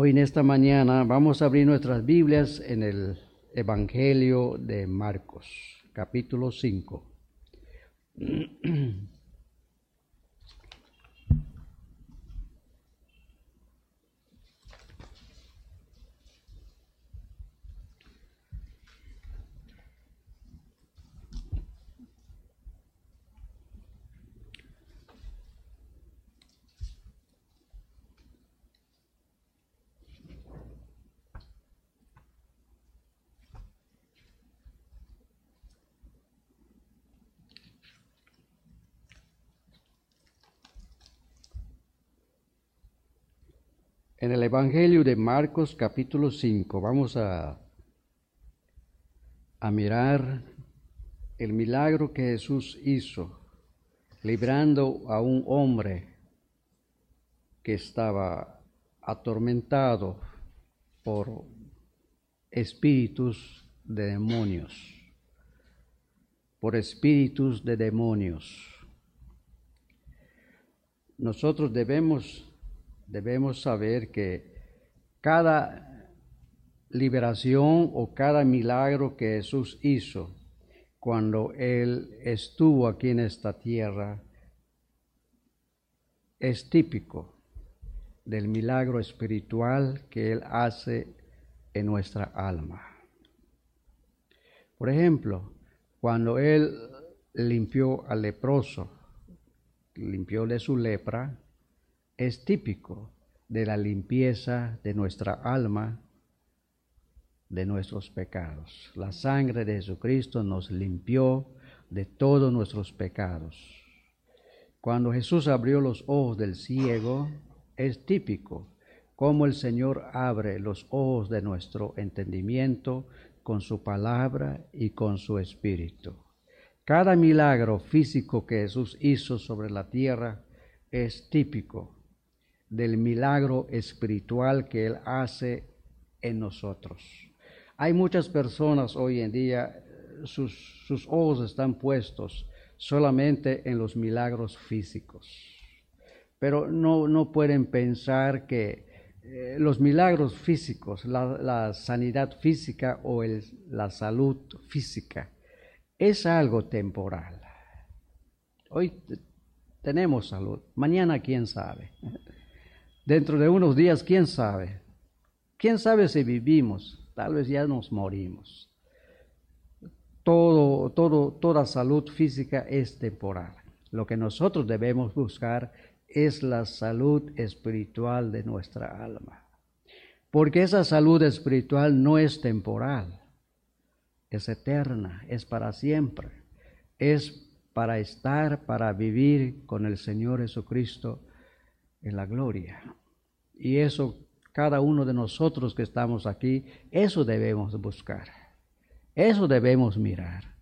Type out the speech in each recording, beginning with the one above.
Hoy en esta mañana vamos a abrir nuestras Biblias en el Evangelio de Marcos, capítulo 5. En el Evangelio de Marcos capítulo 5 vamos a, a mirar el milagro que Jesús hizo, librando a un hombre que estaba atormentado por espíritus de demonios, por espíritus de demonios. Nosotros debemos debemos saber que cada liberación o cada milagro que Jesús hizo cuando Él estuvo aquí en esta tierra es típico del milagro espiritual que Él hace en nuestra alma. Por ejemplo, cuando Él limpió al leproso, limpió de su lepra, es típico de la limpieza de nuestra alma de nuestros pecados. La sangre de Jesucristo nos limpió de todos nuestros pecados. Cuando Jesús abrió los ojos del ciego, es típico como el Señor abre los ojos de nuestro entendimiento con su palabra y con su espíritu. Cada milagro físico que Jesús hizo sobre la tierra es típico del milagro espiritual que Él hace en nosotros. Hay muchas personas hoy en día, sus, sus ojos están puestos solamente en los milagros físicos, pero no, no pueden pensar que eh, los milagros físicos, la, sanidad física o el, la salud física, es algo temporal. Hoy tenemos salud, mañana quién sabe. Dentro de unos días, ¿quién sabe? ¿Quién sabe si vivimos? Tal vez ya nos morimos. Todo, todo, toda salud física es temporal. Lo que nosotros debemos buscar es la salud espiritual de nuestra alma. Porque esa salud espiritual no es temporal, es eterna, es para siempre, es para estar, para vivir con el Señor Jesucristo en la gloria. Y eso, cada uno de nosotros que estamos aquí, eso debemos buscar. Eso debemos mirar.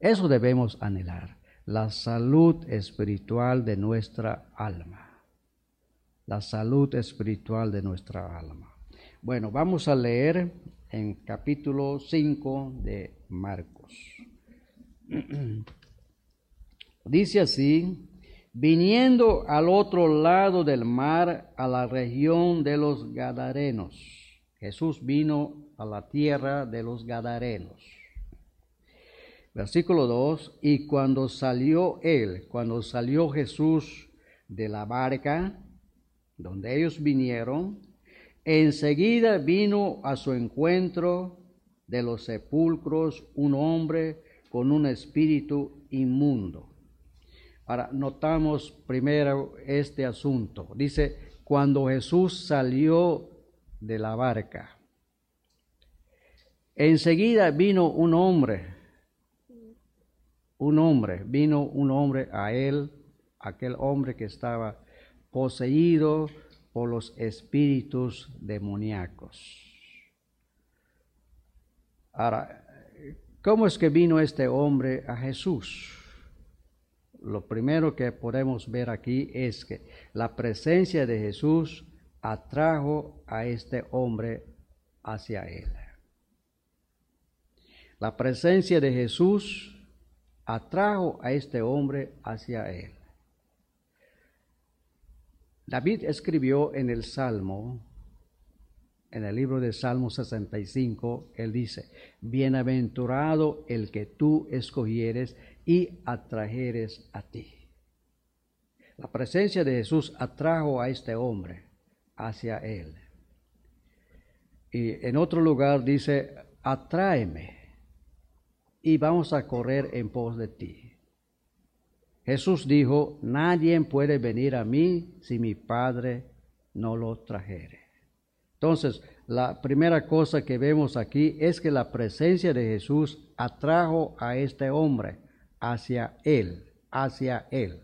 Eso debemos anhelar. La salud espiritual de nuestra alma. La salud espiritual de nuestra alma. Bueno, vamos a leer en capítulo 5 de Marcos. Dice así, viniendo al otro lado del mar, a la región de los Gadarenos. Jesús vino a la tierra de los Gadarenos. Versículo 2, y cuando salió él, cuando salió Jesús de la barca, donde ellos vinieron, enseguida vino a su encuentro de los sepulcros un hombre con un espíritu inmundo Ahora, notamos primero este asunto. Dice, cuando Jesús salió de la barca, enseguida vino un hombre, un hombre, vino un hombre a él, aquel hombre que estaba poseído por los espíritus demoníacos. Ahora, ¿cómo es que vino este hombre a Jesús? Lo primero que podemos ver aquí es que la presencia de Jesús atrajo a este hombre hacia él. La presencia de Jesús atrajo a este hombre hacia él. David escribió en el Salmo en el libro de Salmo 65, él dice, bienaventurado el que tú escogieres y atrajeres a ti. La presencia de Jesús atrajo a este hombre hacia él. Y en otro lugar dice, atráeme y vamos a correr en pos de ti. Jesús dijo, nadie puede venir a mí si mi Padre no lo trajere. Entonces, la primera cosa que vemos aquí es que la presencia de Jesús atrajo a este hombre hacia él, hacia él,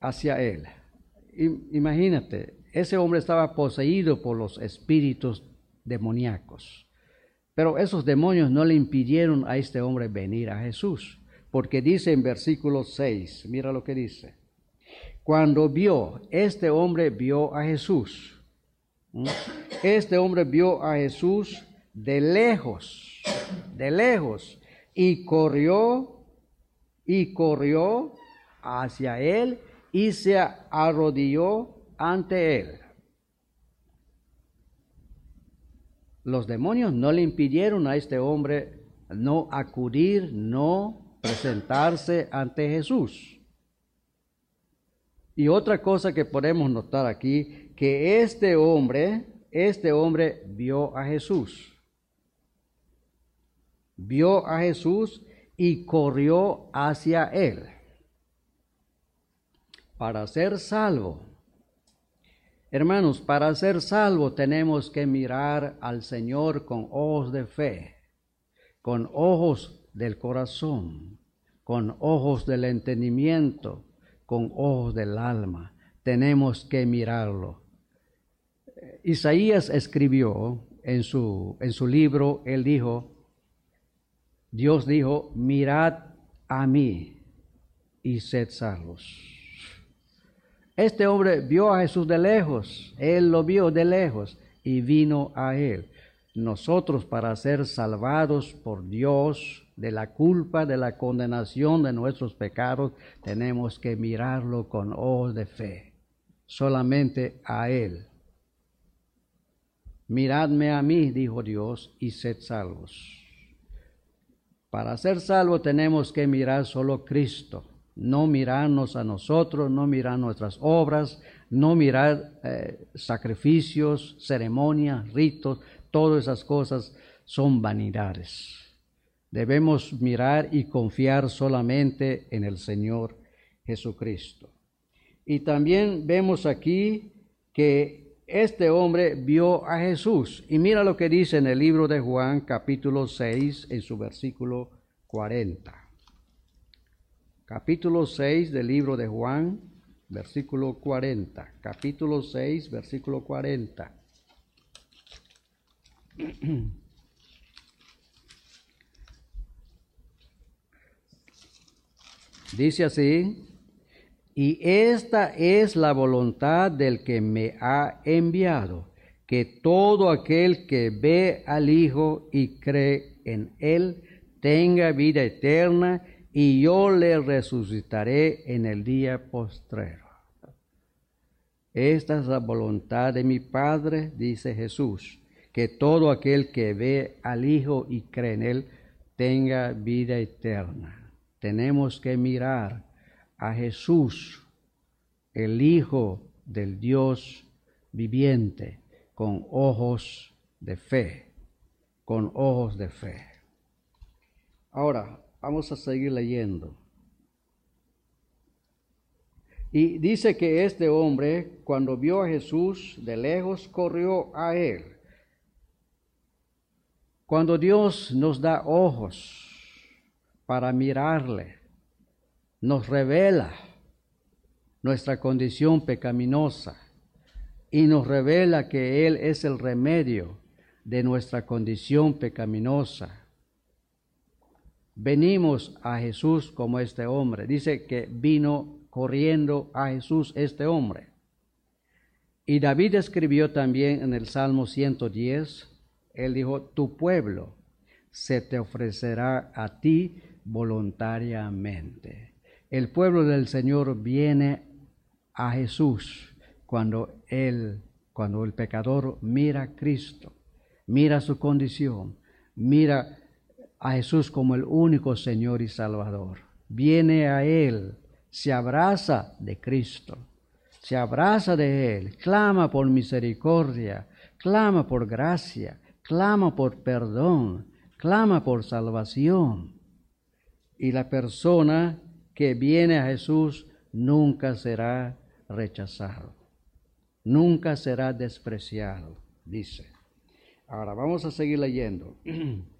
hacia él. Imagínate, ese hombre estaba poseído por los espíritus demoníacos. Pero esos demonios no le impidieron a este hombre venir a Jesús, porque dice en versículo 6, mira lo que dice. Cuando vio, este hombre vio a Jesús. Este hombre vio a Jesús de lejos, de lejos, y corrió, y corrió hacia él y se arrodilló ante él. Los demonios no le impidieron a este hombre no acudir, no presentarse ante Jesús. Y otra cosa que podemos notar aquí, que este hombre, este hombre vio a Jesús. Vio a Jesús y corrió hacia él. Para ser salvo, Hermanos, para ser salvo tenemos que mirar al Señor con ojos de fe, con ojos del corazón, con ojos del entendimiento, con ojos del alma. Tenemos que mirarlo. Isaías escribió en su, en su libro, él dijo, Dios dijo, mirad a mí y sed salvos. Este hombre vio a Jesús de lejos, él lo vio de lejos y vino a él. Nosotros para ser salvados por Dios de la culpa, de la condenación de nuestros pecados, tenemos que mirarlo con ojos de fe, solamente a Él. Miradme a mí, dijo Dios, y sed salvos. Para ser salvos tenemos que mirar solo a Cristo no mirarnos a nosotros, no mirar nuestras obras, no mirar eh, sacrificios, ceremonias, ritos, todas esas cosas son vanidades. Debemos mirar y confiar solamente en el Señor Jesucristo. Y también vemos aquí que este hombre vio a Jesús. Y mira lo que dice en el libro de Juan capítulo 6 en su versículo 40 capítulo 6 del libro de Juan, versículo 40. Capítulo 6, versículo 40. Dice así, y esta es la voluntad del que me ha enviado, que todo aquel que ve al Hijo y cree en Él tenga vida eterna y yo le resucitaré en el día postrero. Esta es la voluntad de mi Padre, dice Jesús, que todo aquel que ve al Hijo y cree en Él tenga vida eterna. Tenemos que mirar a Jesús, el Hijo del Dios viviente, con ojos de fe, con ojos de fe. Ahora, Vamos a seguir leyendo. Y dice que este hombre, cuando vio a Jesús de lejos, corrió a él. Cuando Dios nos da ojos para mirarle, nos revela nuestra condición pecaminosa y nos revela que Él es el remedio de nuestra condición pecaminosa venimos a Jesús como este hombre. Dice que vino corriendo a Jesús este hombre. Y David escribió también en el Salmo 110, él dijo, tu pueblo se te ofrecerá a ti voluntariamente. El pueblo del Señor viene a Jesús cuando Él cuando el pecador mira a Cristo, mira su condición, mira a Jesús como el único Señor y Salvador. Viene a Él, se abraza de Cristo, se abraza de Él, clama por misericordia, clama por gracia, clama por perdón, clama por salvación. Y la persona que viene a Jesús nunca será rechazado, nunca será despreciado, dice. Ahora vamos a seguir leyendo.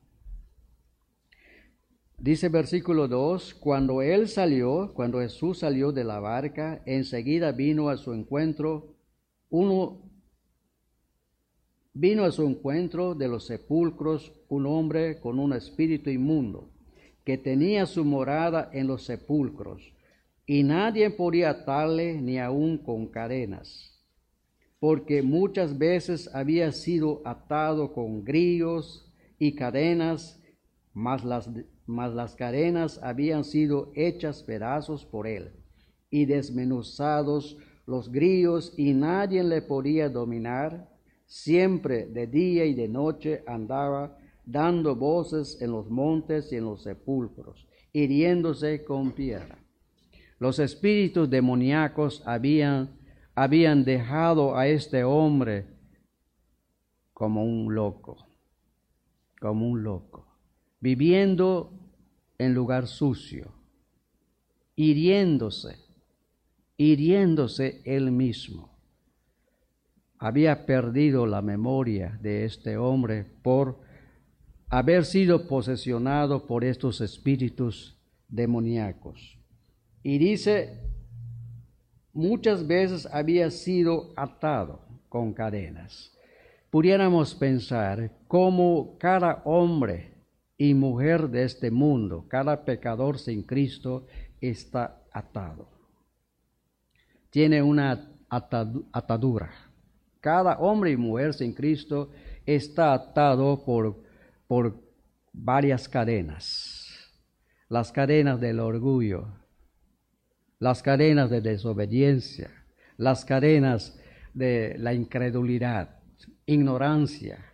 Dice versículo 2, cuando él salió, cuando Jesús salió de la barca, enseguida vino a su encuentro uno vino a su encuentro de los sepulcros un hombre con un espíritu inmundo, que tenía su morada en los sepulcros, y nadie podía atarle ni aun con cadenas, porque muchas veces había sido atado con grillos y cadenas, mas las mas las cadenas habían sido hechas pedazos por él, y desmenuzados los grillos, y nadie le podía dominar. Siempre de día y de noche andaba dando voces en los montes y en los sepulcros, hiriéndose con piedra. Los espíritus demoníacos habían, habían dejado a este hombre como un loco, como un loco viviendo en lugar sucio, hiriéndose, hiriéndose él mismo. Había perdido la memoria de este hombre por haber sido posesionado por estos espíritus demoníacos. Y dice, muchas veces había sido atado con cadenas. Pudiéramos pensar cómo cada hombre y mujer de este mundo, cada pecador sin Cristo está atado. Tiene una atadura. Cada hombre y mujer sin Cristo está atado por, por varias cadenas. Las cadenas del orgullo, las cadenas de desobediencia, las cadenas de la incredulidad, ignorancia,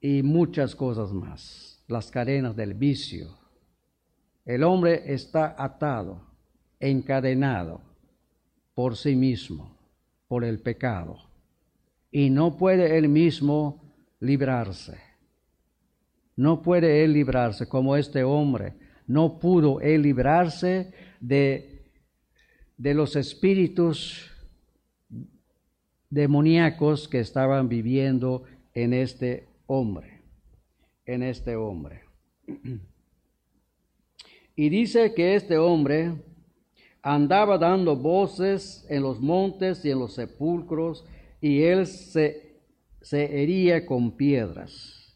y muchas cosas más, las cadenas del vicio. El hombre está atado, encadenado por sí mismo, por el pecado, y no puede él mismo librarse. No puede él librarse como este hombre. No pudo él librarse de, de los espíritus demoníacos que estaban viviendo en este hombre, en este hombre. Y dice que este hombre andaba dando voces en los montes y en los sepulcros, y él se, se hería con piedras.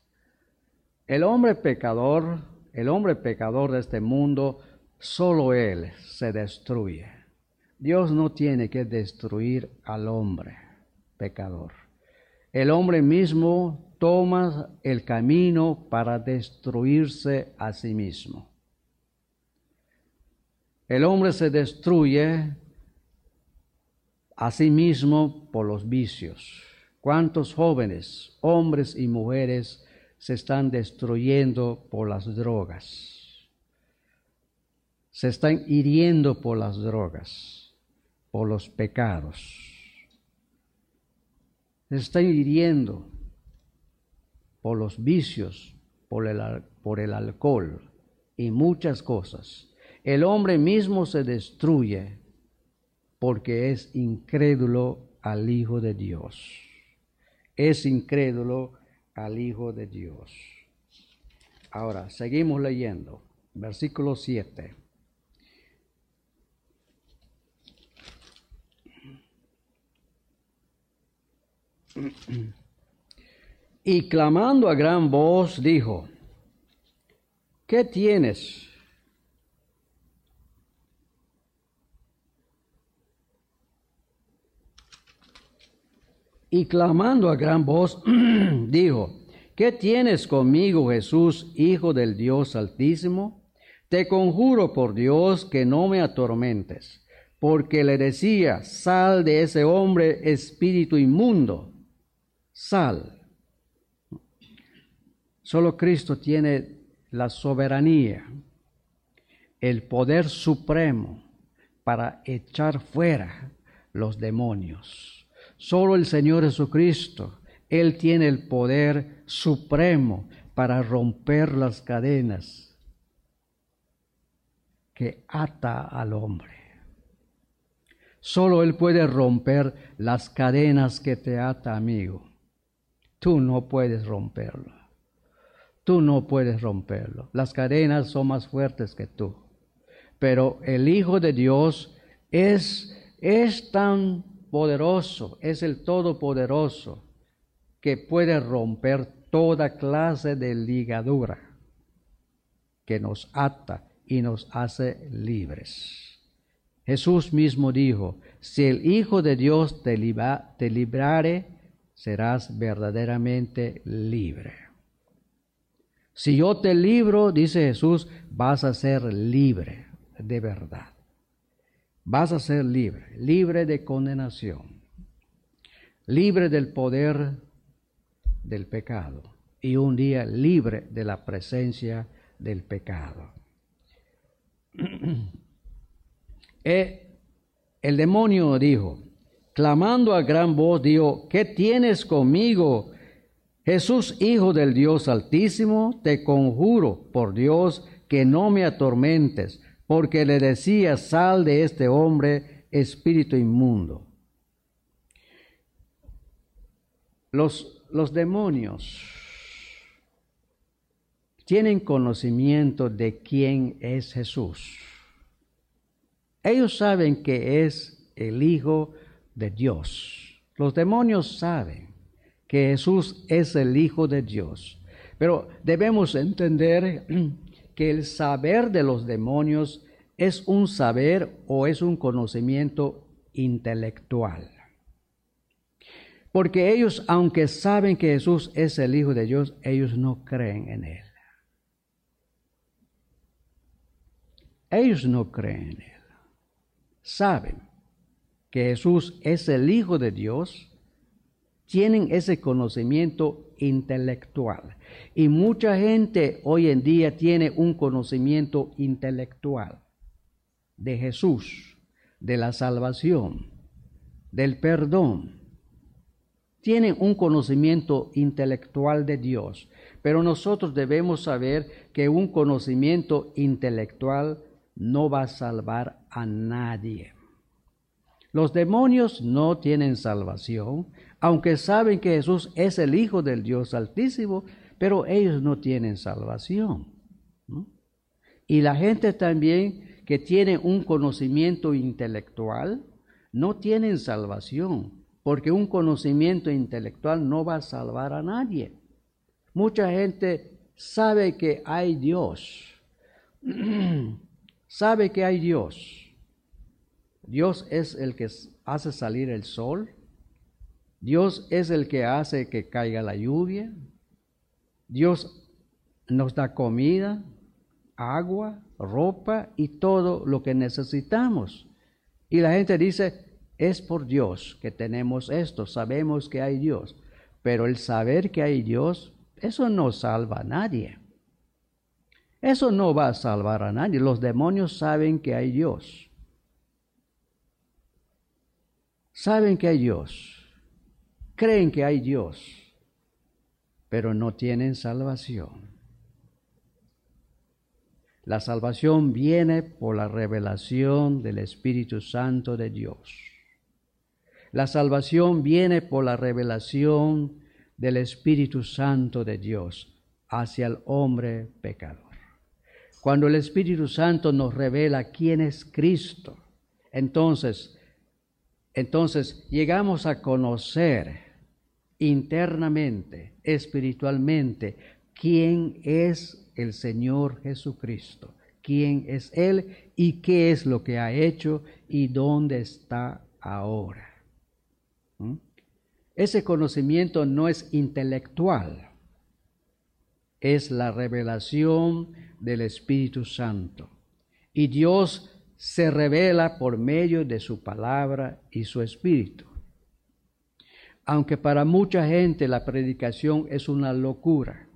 El hombre pecador, el hombre pecador de este mundo, solo él se destruye. Dios no tiene que destruir al hombre pecador. El hombre mismo toma el camino para destruirse a sí mismo. El hombre se destruye a sí mismo por los vicios. ¿Cuántos jóvenes, hombres y mujeres se están destruyendo por las drogas? Se están hiriendo por las drogas, por los pecados. Se están hiriendo por los vicios, por el, por el alcohol y muchas cosas. El hombre mismo se destruye porque es incrédulo al Hijo de Dios. Es incrédulo al Hijo de Dios. Ahora, seguimos leyendo. Versículo 7. Y clamando a gran voz dijo, ¿qué tienes? Y clamando a gran voz dijo, ¿qué tienes conmigo Jesús, Hijo del Dios Altísimo? Te conjuro por Dios que no me atormentes. porque le decía, sal de ese hombre espíritu inmundo, sal. Solo Cristo tiene la soberanía, el poder supremo para echar fuera los demonios. Solo el Señor Jesucristo, Él tiene el poder supremo para romper las cadenas que ata al hombre. Solo Él puede romper las cadenas que te ata, amigo. Tú no puedes romperlo. Tú no puedes romperlo. Las cadenas son más fuertes que tú. Pero el Hijo de Dios es, es tan poderoso, es el Todopoderoso, que puede romper toda clase de ligadura que nos ata y nos hace libres. Jesús mismo dijo, si el Hijo de Dios te, te librare, serás verdaderamente libre. Si yo te libro, dice Jesús, vas a ser libre de verdad. Vas a ser libre, libre de condenación, libre del poder del pecado y un día libre de la presencia del pecado. Eh, el demonio dijo, clamando a gran voz, dijo, ¿qué tienes conmigo? Jesús, Hijo del Dios Altísimo, te conjuro por Dios que no me atormentes, porque le decía, sal de este hombre, espíritu inmundo. Los, los demonios tienen conocimiento de quién es Jesús. Ellos saben que es el Hijo de Dios. Los demonios saben que Jesús es el Hijo de Dios. Pero debemos entender que el saber de los demonios es un saber o es un conocimiento intelectual. Porque ellos, aunque saben que Jesús es el Hijo de Dios, ellos no creen en Él. Ellos no creen en Él. Saben que Jesús es el Hijo de Dios, tienen ese conocimiento intelectual. Y mucha gente hoy en día tiene un conocimiento intelectual de Jesús, de la salvación, del perdón. Tienen un conocimiento intelectual de Dios, pero nosotros debemos saber que un conocimiento intelectual no va a salvar a nadie. Los demonios no tienen salvación, aunque saben que Jesús es el Hijo del Dios Altísimo, pero ellos no tienen salvación. Y la gente también que tiene un conocimiento intelectual, no tienen salvación, porque un conocimiento intelectual no va a salvar a nadie. Mucha gente sabe que hay Dios, sabe que hay Dios, Dios es el que hace salir el sol. Dios es el que hace que caiga la lluvia. Dios nos da comida, agua, ropa y todo lo que necesitamos. Y la gente dice, es por Dios que tenemos esto, sabemos que hay Dios. Pero el saber que hay Dios, eso no salva a nadie. Eso no va a salvar a nadie. Los demonios saben que hay Dios. saben que hay Dios, creen que hay Dios, pero no tienen salvación. La salvación viene por la revelación del Espíritu Santo de Dios. La salvación viene por la revelación del Espíritu Santo de Dios hacia el hombre pecador. Cuando el Espíritu Santo nos revela quién es Cristo, entonces entonces llegamos a conocer internamente, espiritualmente, quién es el Señor Jesucristo, quién es Él y qué es lo que ha hecho y dónde está ahora. ¿Mm? Ese conocimiento no es intelectual, es la revelación del Espíritu Santo. Y Dios se revela por medio de su palabra y su espíritu. Aunque para mucha gente la predicación es una locura,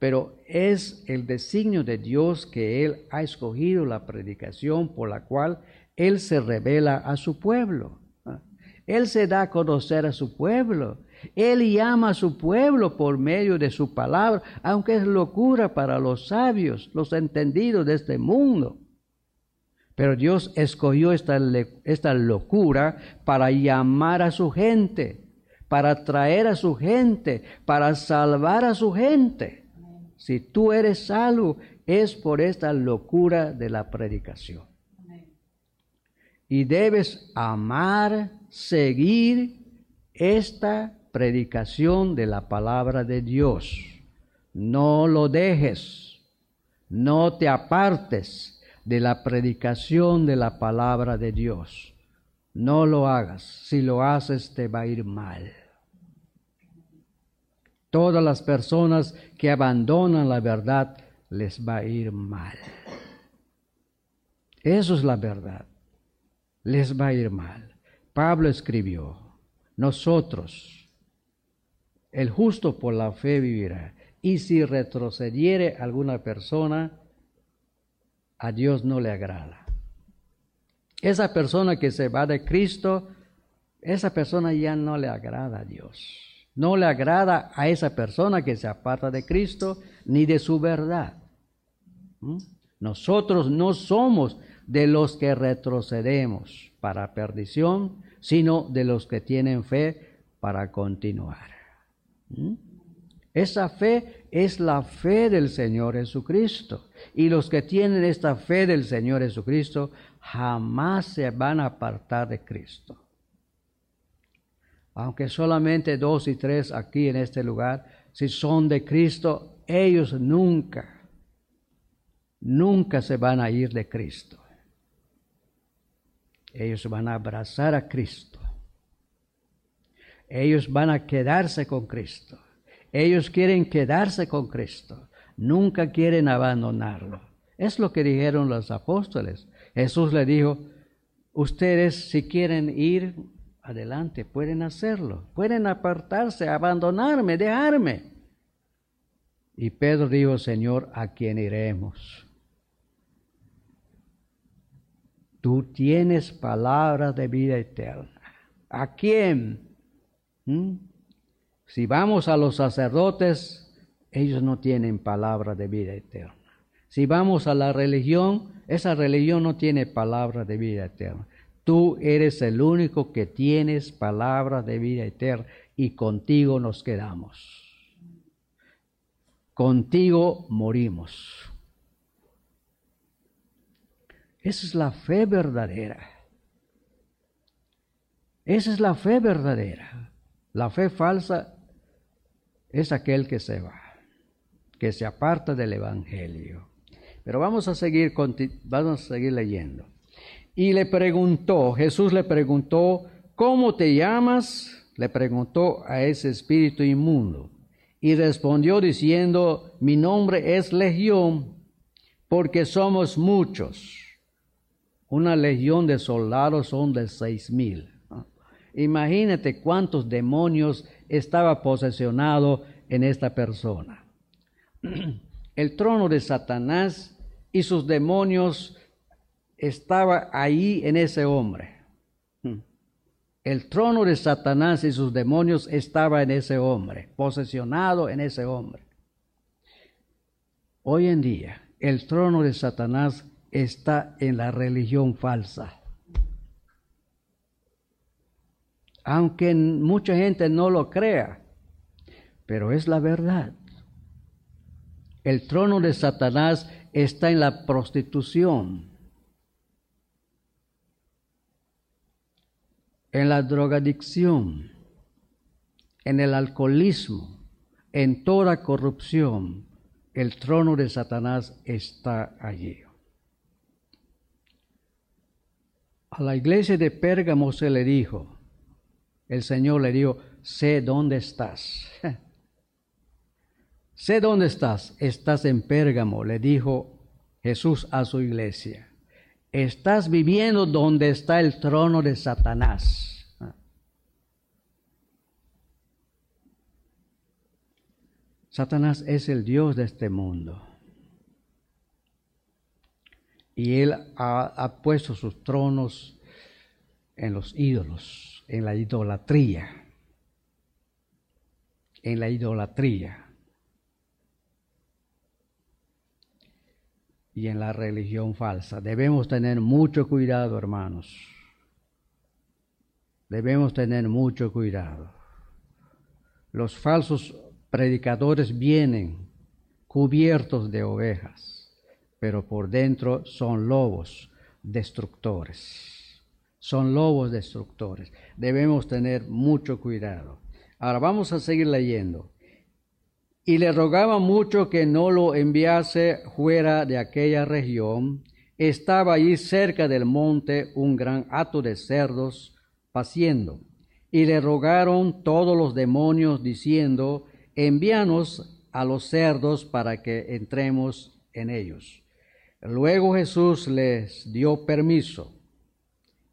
pero es el designio de Dios que Él ha escogido la predicación por la cual Él se revela a su pueblo. Él se da a conocer a su pueblo. Él llama a su pueblo por medio de su palabra, aunque es locura para los sabios, los entendidos de este mundo. Pero Dios escogió esta, esta locura para llamar a su gente, para traer a su gente, para salvar a su gente. Si tú eres salvo, es por esta locura de la predicación. Y debes amar, seguir esta predicación de la palabra de Dios. No lo dejes, no te apartes de la predicación de la palabra de Dios. No lo hagas. Si lo haces te va a ir mal. Todas las personas que abandonan la verdad les va a ir mal. Eso es la verdad. Les va a ir mal. Pablo escribió, nosotros, el justo por la fe vivirá. Y si retrocediere alguna persona, a Dios no le agrada. Esa persona que se va de Cristo, esa persona ya no le agrada a Dios. No le agrada a esa persona que se aparta de Cristo ni de su verdad. ¿Mm? Nosotros no somos de los que retrocedemos para perdición, sino de los que tienen fe para continuar. ¿Mm? Esa fe es la fe del Señor Jesucristo. Y los que tienen esta fe del Señor Jesucristo jamás se van a apartar de Cristo. Aunque solamente dos y tres aquí en este lugar, si son de Cristo, ellos nunca, nunca se van a ir de Cristo. Ellos van a abrazar a Cristo. Ellos van a quedarse con Cristo. Ellos quieren quedarse con Cristo, nunca quieren abandonarlo. Es lo que dijeron los apóstoles. Jesús le dijo, ustedes si quieren ir adelante, pueden hacerlo, pueden apartarse, abandonarme, dejarme. Y Pedro dijo, Señor, ¿a quién iremos? Tú tienes palabra de vida eterna. ¿A quién? ¿Mm? Si vamos a los sacerdotes, ellos no tienen palabra de vida eterna. Si vamos a la religión, esa religión no tiene palabra de vida eterna. Tú eres el único que tienes palabra de vida eterna y contigo nos quedamos. Contigo morimos. Esa es la fe verdadera. Esa es la fe verdadera. La fe falsa es aquel que se va, que se aparta del Evangelio. Pero vamos a seguir, vamos a seguir leyendo. Y le preguntó, Jesús le preguntó, ¿cómo te llamas? Le preguntó a ese espíritu inmundo. Y respondió diciendo, mi nombre es Legión, porque somos muchos. Una legión de soldados son de seis mil. Imagínate cuántos demonios estaba posesionado en esta persona. El trono de Satanás y sus demonios estaba ahí en ese hombre. El trono de Satanás y sus demonios estaba en ese hombre, posesionado en ese hombre. Hoy en día, el trono de Satanás está en la religión falsa. aunque mucha gente no lo crea, pero es la verdad. El trono de Satanás está en la prostitución, en la drogadicción, en el alcoholismo, en toda corrupción. El trono de Satanás está allí. A la iglesia de Pérgamo se le dijo, el Señor le dijo, sé dónde estás. sé dónde estás. Estás en Pérgamo, le dijo Jesús a su iglesia. Estás viviendo donde está el trono de Satanás. Satanás es el Dios de este mundo. Y él ha, puesto sus tronos en los ídolos, en la idolatría. En la idolatría. Y en la religión falsa. Debemos tener mucho cuidado, hermanos. Debemos tener mucho cuidado. Los falsos predicadores vienen cubiertos de ovejas, pero por dentro son lobos destructores. Son lobos destructores. Debemos tener mucho cuidado. Ahora vamos a seguir leyendo y le rogaba mucho que no lo enviase fuera de aquella región. Estaba allí cerca del monte un gran hato de cerdos paciendo. Y le rogaron todos los demonios diciendo, envíanos a los cerdos para que entremos en ellos. Luego Jesús les dio permiso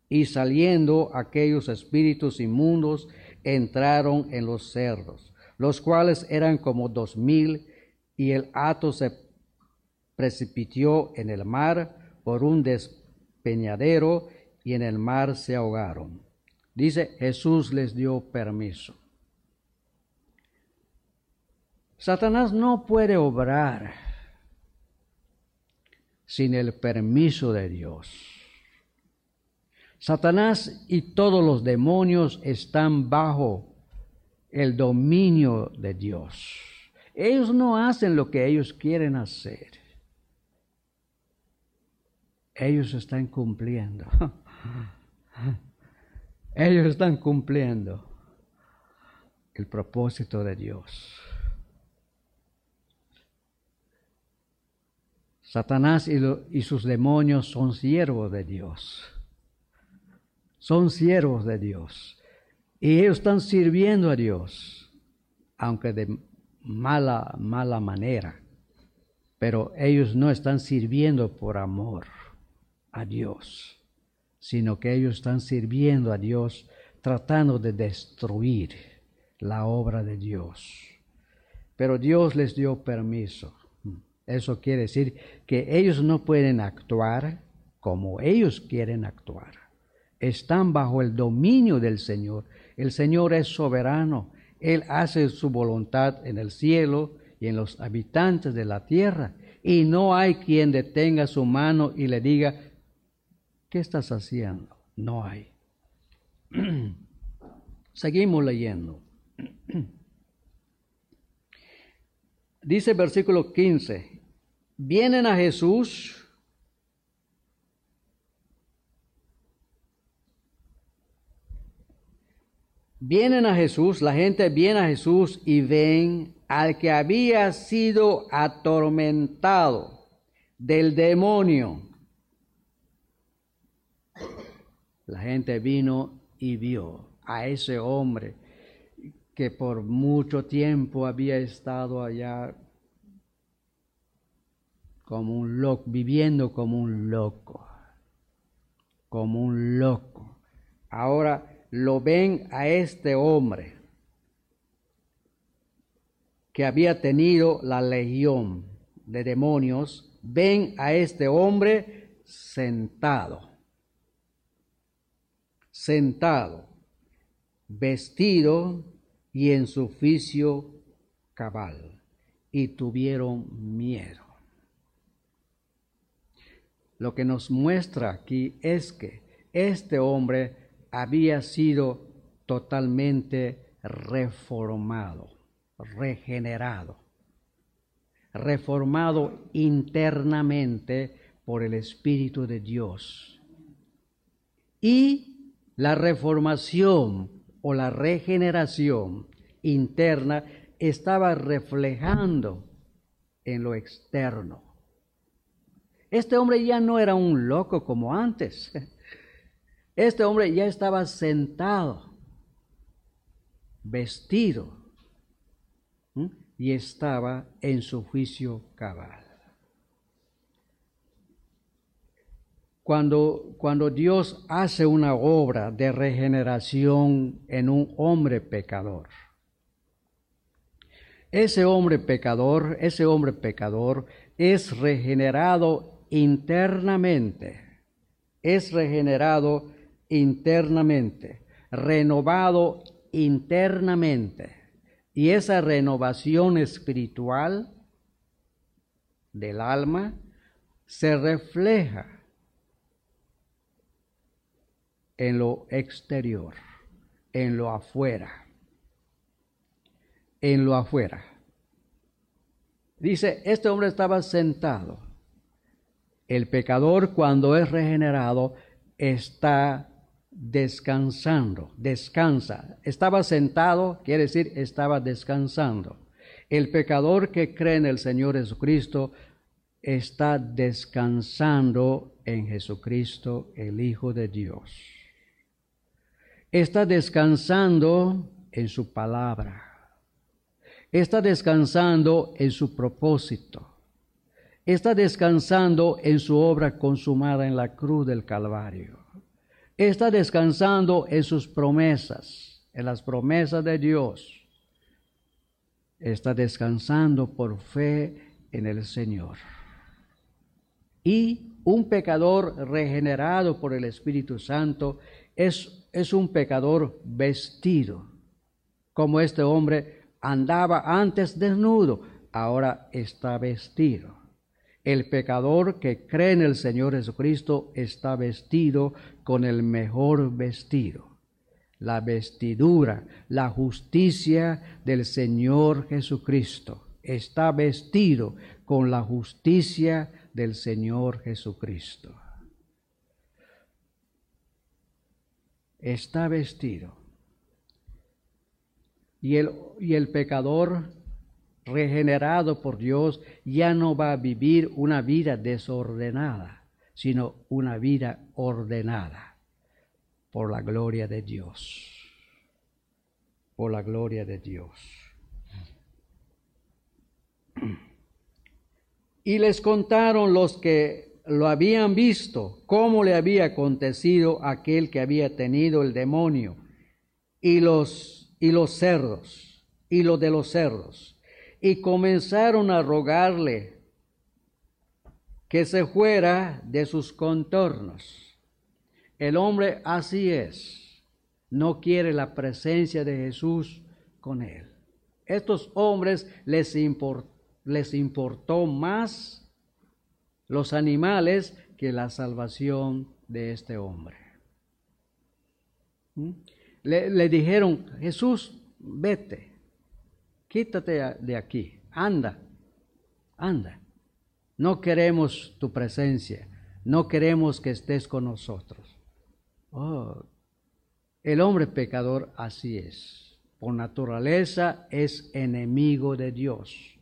y saliendo aquellos espíritus inmundos entraron en los cerdos los cuales eran como dos mil, y el hato se precipitó en el mar por un despeñadero, y en el mar se ahogaron. Dice, Jesús les dio permiso. Satanás no puede obrar sin el permiso de Dios. Satanás y todos los demonios están bajo el dominio de Dios. Ellos no hacen lo que ellos quieren hacer. Ellos están cumpliendo. Ellos están cumpliendo el propósito de Dios. Satanás y, y, sus demonios son siervos de Dios. Son siervos de Dios. Y ellos están sirviendo a Dios, aunque de mala, mala manera. Pero ellos no están sirviendo por amor a Dios, sino que ellos están sirviendo a Dios tratando de destruir la obra de Dios. Pero Dios les dio permiso. Eso quiere decir que ellos no pueden actuar como ellos quieren actuar. Están bajo el dominio del Señor el Señor es soberano. Él hace su voluntad en el cielo y en los habitantes de la tierra. Y no hay quien detenga su mano y le diga, ¿qué estás haciendo? No hay. Seguimos leyendo. Dice versículo 15, vienen a Jesús Vienen a Jesús, la gente viene a Jesús y ven al que había sido atormentado del demonio. La gente vino y vio a ese hombre que por mucho tiempo había estado allá como un loco, viviendo como un loco, como un loco. Ahora lo ven a este hombre que había tenido la legión de demonios, ven a este hombre sentado, sentado, vestido y en su oficio cabal, y tuvieron miedo. Lo que nos muestra aquí es que este hombre había sido totalmente reformado, regenerado, reformado internamente por el Espíritu de Dios. Y la reformación o la regeneración interna estaba reflejando en lo externo. Este hombre ya no era un loco como antes. Este hombre ya estaba sentado, vestido, y estaba en su juicio cabal. cuando, cuando Dios hace una obra de regeneración en un hombre pecador. Ese hombre pecador, ese hombre pecador es regenerado internamente, es regenerado internamente, renovado internamente. Y esa renovación espiritual del alma se refleja en lo exterior, en lo afuera, en lo afuera. Dice, este hombre estaba sentado. El pecador cuando es regenerado está descansando, descansa. Estaba sentado, quiere decir, estaba descansando. El pecador que cree en el Señor Jesucristo está descansando en Jesucristo, el Hijo de Dios. Está descansando en su palabra. Está descansando en su propósito. Está descansando en su obra consumada en la cruz del Calvario. Está descansando en sus promesas, en las promesas de Dios. Está descansando por fe en el Señor. Y un pecador regenerado por el Espíritu Santo es, es un pecador vestido, como este hombre andaba antes desnudo, ahora está vestido. El pecador que cree en el Señor Jesucristo está vestido con el mejor vestido, la vestidura, la justicia del Señor Jesucristo. Está vestido con la justicia del Señor Jesucristo. Está vestido. Y el, y el pecador regenerado por Dios ya no va a vivir una vida desordenada, sino una vida ordenada por la gloria de Dios. Por la gloria de Dios. Y les contaron los que lo habían visto, cómo le había acontecido aquel que había tenido el demonio, y los, y los cerdos, y lo de los cerdos y comenzaron a rogarle que se fuera de sus contornos. El hombre así es, no quiere la presencia de Jesús con él. Estos hombres les, les importó más los animales que la salvación de este hombre. ¿Mm? Le dijeron, Jesús, vete, quítate de aquí, anda, anda. No queremos tu presencia, no queremos que estés con nosotros. Oh, el hombre pecador así es. Por naturaleza es enemigo de Dios.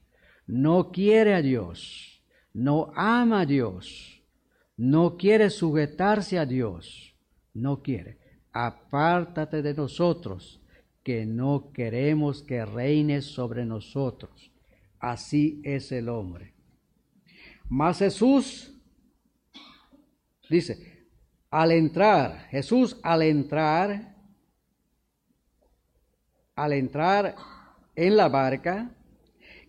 No quiere a Dios, no ama a Dios, no quiere sujetarse a Dios, no quiere. Apártate de nosotros, que no queremos que reine sobre nosotros. Así es el hombre. Mas Jesús dice, al entrar, Jesús al entrar, al entrar en la barca,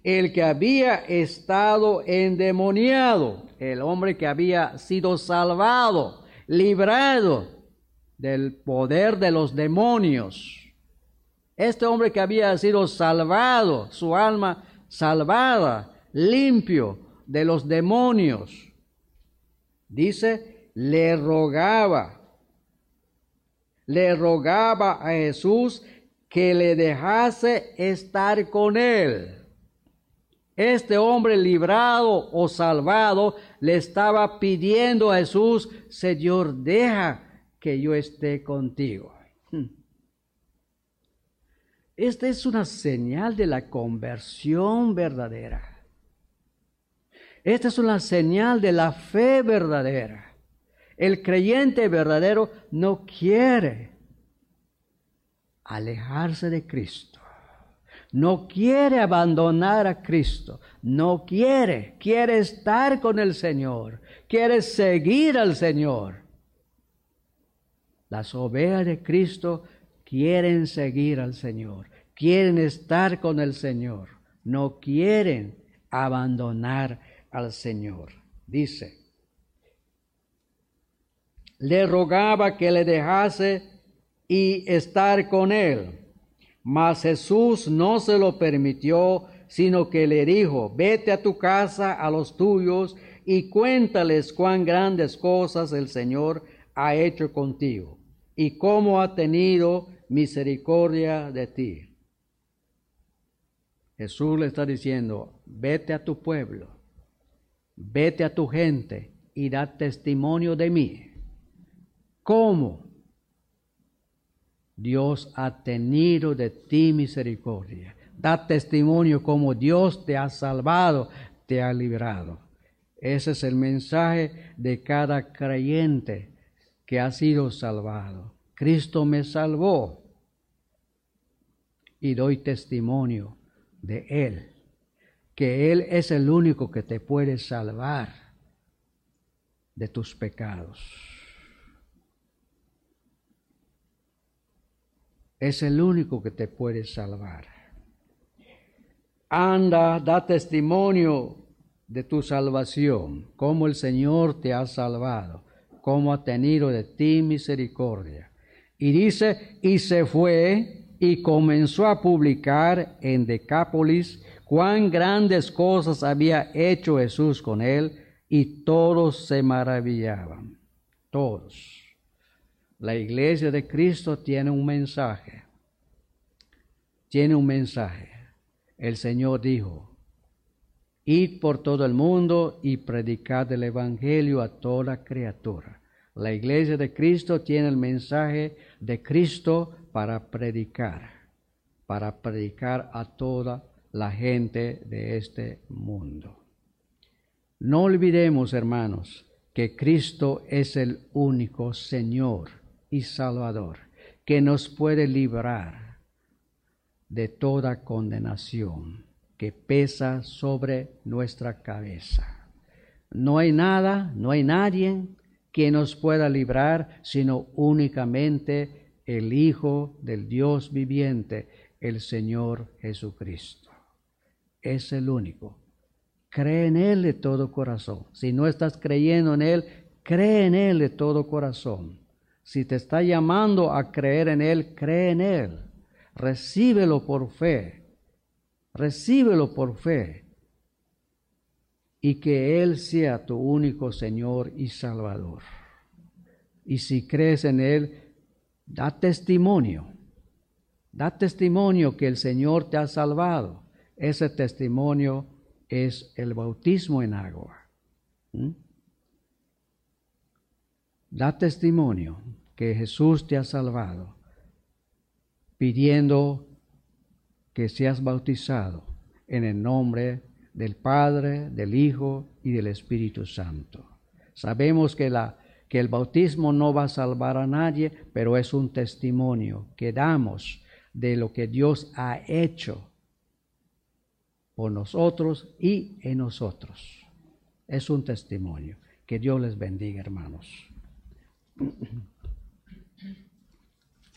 el que había estado endemoniado, el hombre que había sido salvado, librado del poder de los demonios, este hombre que había sido salvado, su alma salvada, limpio de los demonios, dice, le rogaba, le rogaba a Jesús que le dejase estar con él. Este hombre librado o salvado le estaba pidiendo a Jesús, Señor, deja que yo esté contigo. Esta es una señal de la conversión verdadera. Esta es una señal de la fe verdadera. El creyente verdadero no quiere alejarse de Cristo. no quiere abandonar a Cristo, no quiere, quiere estar con el Señor, quiere seguir al Señor. Las ovejas de Cristo quieren seguir al Señor, quieren estar con el Señor, no quieren abandonar al Señor. Dice, le rogaba que le dejase y estar con él. Mas Jesús no se lo permitió, sino que le dijo, vete a tu casa, a los tuyos, y cuéntales cuán grandes cosas el Señor ha hecho contigo, y cómo ha tenido misericordia de ti. Jesús le está diciendo, vete a tu pueblo, vete a tu gente y da testimonio de mí. ¿Cómo? Dios ha tenido de ti misericordia. Da testimonio como Dios te ha salvado, te ha librado. Ese es el mensaje de cada creyente que ha sido salvado. Cristo me salvó y doy testimonio de Él, que Él es el único que te puede salvar de tus pecados. es el único que te puede salvar. Anda, da testimonio de tu salvación, cómo el Señor te ha salvado, cómo ha tenido de ti misericordia. Y dice, y se fue y comenzó a publicar en Decápolis cuán grandes cosas había hecho Jesús con él, y todos se maravillaban, todos. La iglesia de Cristo tiene un mensaje. Tiene un mensaje. El Señor dijo, id por todo el mundo y predicad el Evangelio a toda criatura. La iglesia de Cristo tiene el mensaje de Cristo para predicar, para predicar a toda la gente de este mundo. No olvidemos, hermanos, que Cristo es el único Señor y Salvador, que nos puede librar de toda condenación que pesa sobre nuestra cabeza. No hay nada, no hay nadie que nos pueda librar, sino únicamente el Hijo del Dios viviente, el Señor Jesucristo. Es el único. Cree en Él de todo corazón. Si no estás creyendo en Él, cree en Él de todo corazón. Si te está llamando a creer en Él, cree en Él. Recíbelo por fe. Recíbelo por fe. Y que Él sea tu único Señor y Salvador. Y si crees en Él, da testimonio. Da testimonio que el Señor te ha salvado. Ese testimonio es el bautismo en agua. ¿Mm? Da testimonio que Jesús te ha salvado, pidiendo que seas bautizado en el nombre del Padre, del Hijo y del Espíritu Santo. Sabemos que, la, que el bautismo no va a salvar a nadie, pero es un testimonio que damos de lo que Dios ha hecho por nosotros y en nosotros. Es un testimonio. Que Dios les bendiga, hermanos.